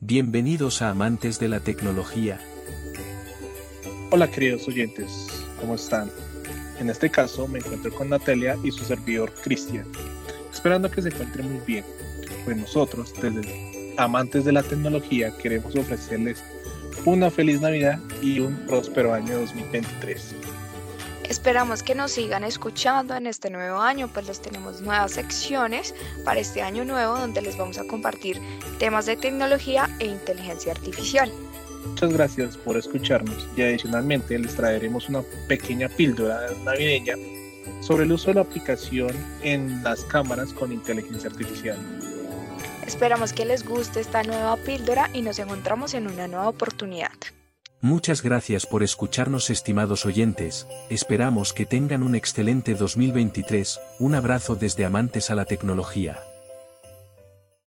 Bienvenidos a Amantes de la Tecnología. Hola queridos oyentes, ¿cómo están? En este caso me encuentro con Natalia y su servidor Cristian, esperando que se encuentren muy bien, pues nosotros desde Amantes de la Tecnología queremos ofrecerles una feliz Navidad y un próspero año 2023. Esperamos que nos sigan escuchando en este nuevo año, pues les tenemos nuevas secciones para este año nuevo donde les vamos a compartir temas de tecnología e inteligencia artificial. Muchas gracias por escucharnos y adicionalmente les traeremos una pequeña píldora navideña sobre el uso de la aplicación en las cámaras con inteligencia artificial. Esperamos que les guste esta nueva píldora y nos encontramos en una nueva oportunidad. Muchas gracias por escucharnos estimados oyentes, esperamos que tengan un excelente 2023, un abrazo desde Amantes a la Tecnología.